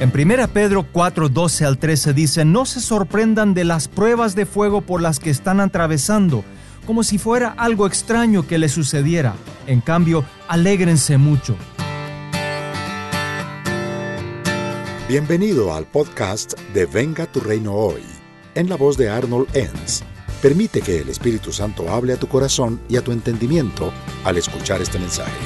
En 1 Pedro 4, 12 al 13 dice, no se sorprendan de las pruebas de fuego por las que están atravesando, como si fuera algo extraño que les sucediera. En cambio, alégrense mucho. Bienvenido al podcast de Venga tu Reino Hoy, en la voz de Arnold Enns. Permite que el Espíritu Santo hable a tu corazón y a tu entendimiento al escuchar este mensaje.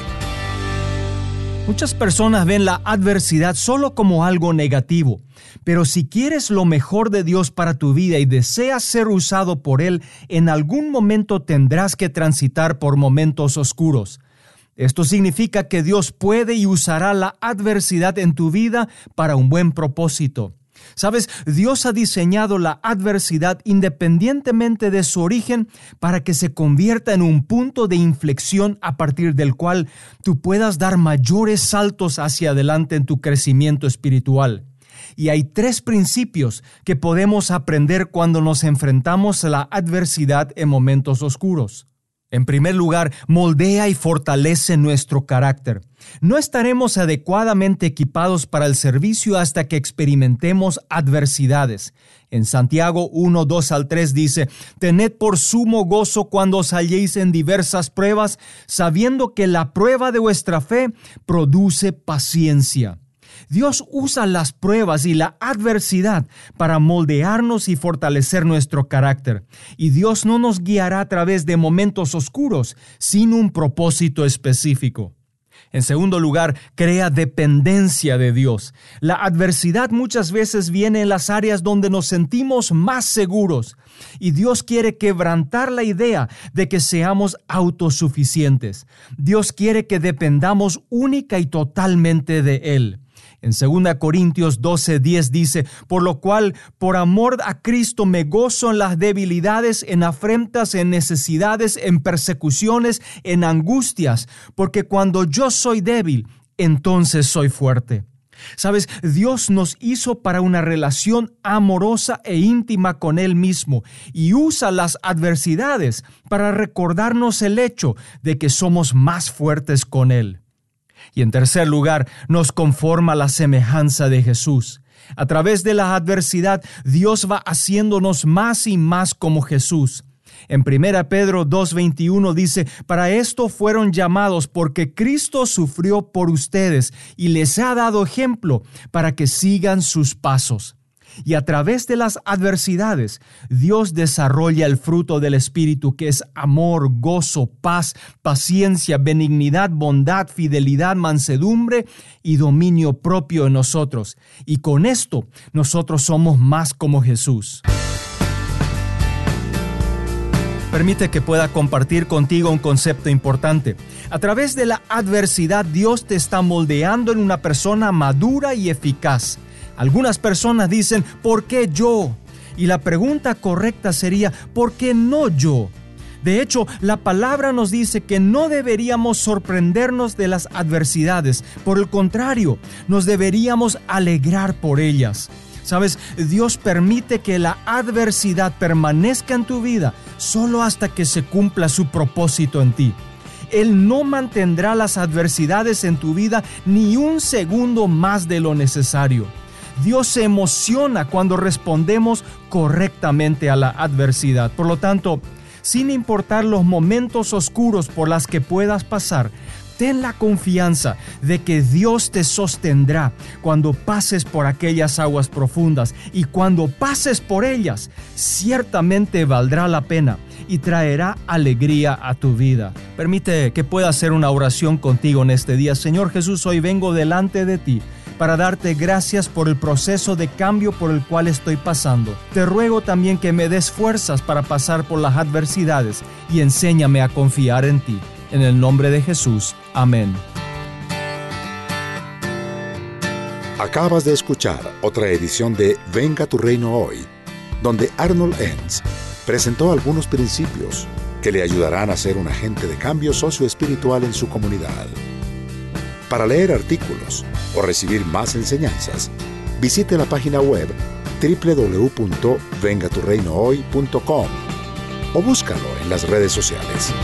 Muchas personas ven la adversidad solo como algo negativo, pero si quieres lo mejor de Dios para tu vida y deseas ser usado por Él, en algún momento tendrás que transitar por momentos oscuros. Esto significa que Dios puede y usará la adversidad en tu vida para un buen propósito. Sabes, Dios ha diseñado la adversidad independientemente de su origen para que se convierta en un punto de inflexión a partir del cual tú puedas dar mayores saltos hacia adelante en tu crecimiento espiritual. Y hay tres principios que podemos aprender cuando nos enfrentamos a la adversidad en momentos oscuros. En primer lugar, moldea y fortalece nuestro carácter. No estaremos adecuadamente equipados para el servicio hasta que experimentemos adversidades. En Santiago 1, 2 al 3 dice, Tened por sumo gozo cuando os halléis en diversas pruebas, sabiendo que la prueba de vuestra fe produce paciencia. Dios usa las pruebas y la adversidad para moldearnos y fortalecer nuestro carácter. Y Dios no nos guiará a través de momentos oscuros sin un propósito específico. En segundo lugar, crea dependencia de Dios. La adversidad muchas veces viene en las áreas donde nos sentimos más seguros y Dios quiere quebrantar la idea de que seamos autosuficientes. Dios quiere que dependamos única y totalmente de Él. En 2 Corintios 12, 10 dice, por lo cual, por amor a Cristo me gozo en las debilidades, en afrentas, en necesidades, en persecuciones, en angustias, porque cuando yo soy débil, entonces soy fuerte. Sabes, Dios nos hizo para una relación amorosa e íntima con Él mismo y usa las adversidades para recordarnos el hecho de que somos más fuertes con Él. Y en tercer lugar, nos conforma la semejanza de Jesús. A través de la adversidad, Dios va haciéndonos más y más como Jesús. En 1 Pedro 2.21 dice, para esto fueron llamados porque Cristo sufrió por ustedes y les ha dado ejemplo para que sigan sus pasos. Y a través de las adversidades, Dios desarrolla el fruto del Espíritu que es amor, gozo, paz, paciencia, benignidad, bondad, fidelidad, mansedumbre y dominio propio en nosotros. Y con esto nosotros somos más como Jesús. Permite que pueda compartir contigo un concepto importante. A través de la adversidad Dios te está moldeando en una persona madura y eficaz. Algunas personas dicen, ¿por qué yo? Y la pregunta correcta sería, ¿por qué no yo? De hecho, la palabra nos dice que no deberíamos sorprendernos de las adversidades, por el contrario, nos deberíamos alegrar por ellas. Sabes, Dios permite que la adversidad permanezca en tu vida solo hasta que se cumpla su propósito en ti. Él no mantendrá las adversidades en tu vida ni un segundo más de lo necesario. Dios se emociona cuando respondemos correctamente a la adversidad. Por lo tanto, sin importar los momentos oscuros por las que puedas pasar, ten la confianza de que Dios te sostendrá cuando pases por aquellas aguas profundas y cuando pases por ellas, ciertamente valdrá la pena y traerá alegría a tu vida. Permite que pueda hacer una oración contigo en este día. Señor Jesús, hoy vengo delante de ti para darte gracias por el proceso de cambio por el cual estoy pasando. Te ruego también que me des fuerzas para pasar por las adversidades y enséñame a confiar en ti. En el nombre de Jesús. Amén. Acabas de escuchar otra edición de Venga tu reino hoy, donde Arnold Enns presentó algunos principios que le ayudarán a ser un agente de cambio socioespiritual en su comunidad. Para leer artículos o recibir más enseñanzas, visite la página web www.vengaturreinohoy.com o búscalo en las redes sociales.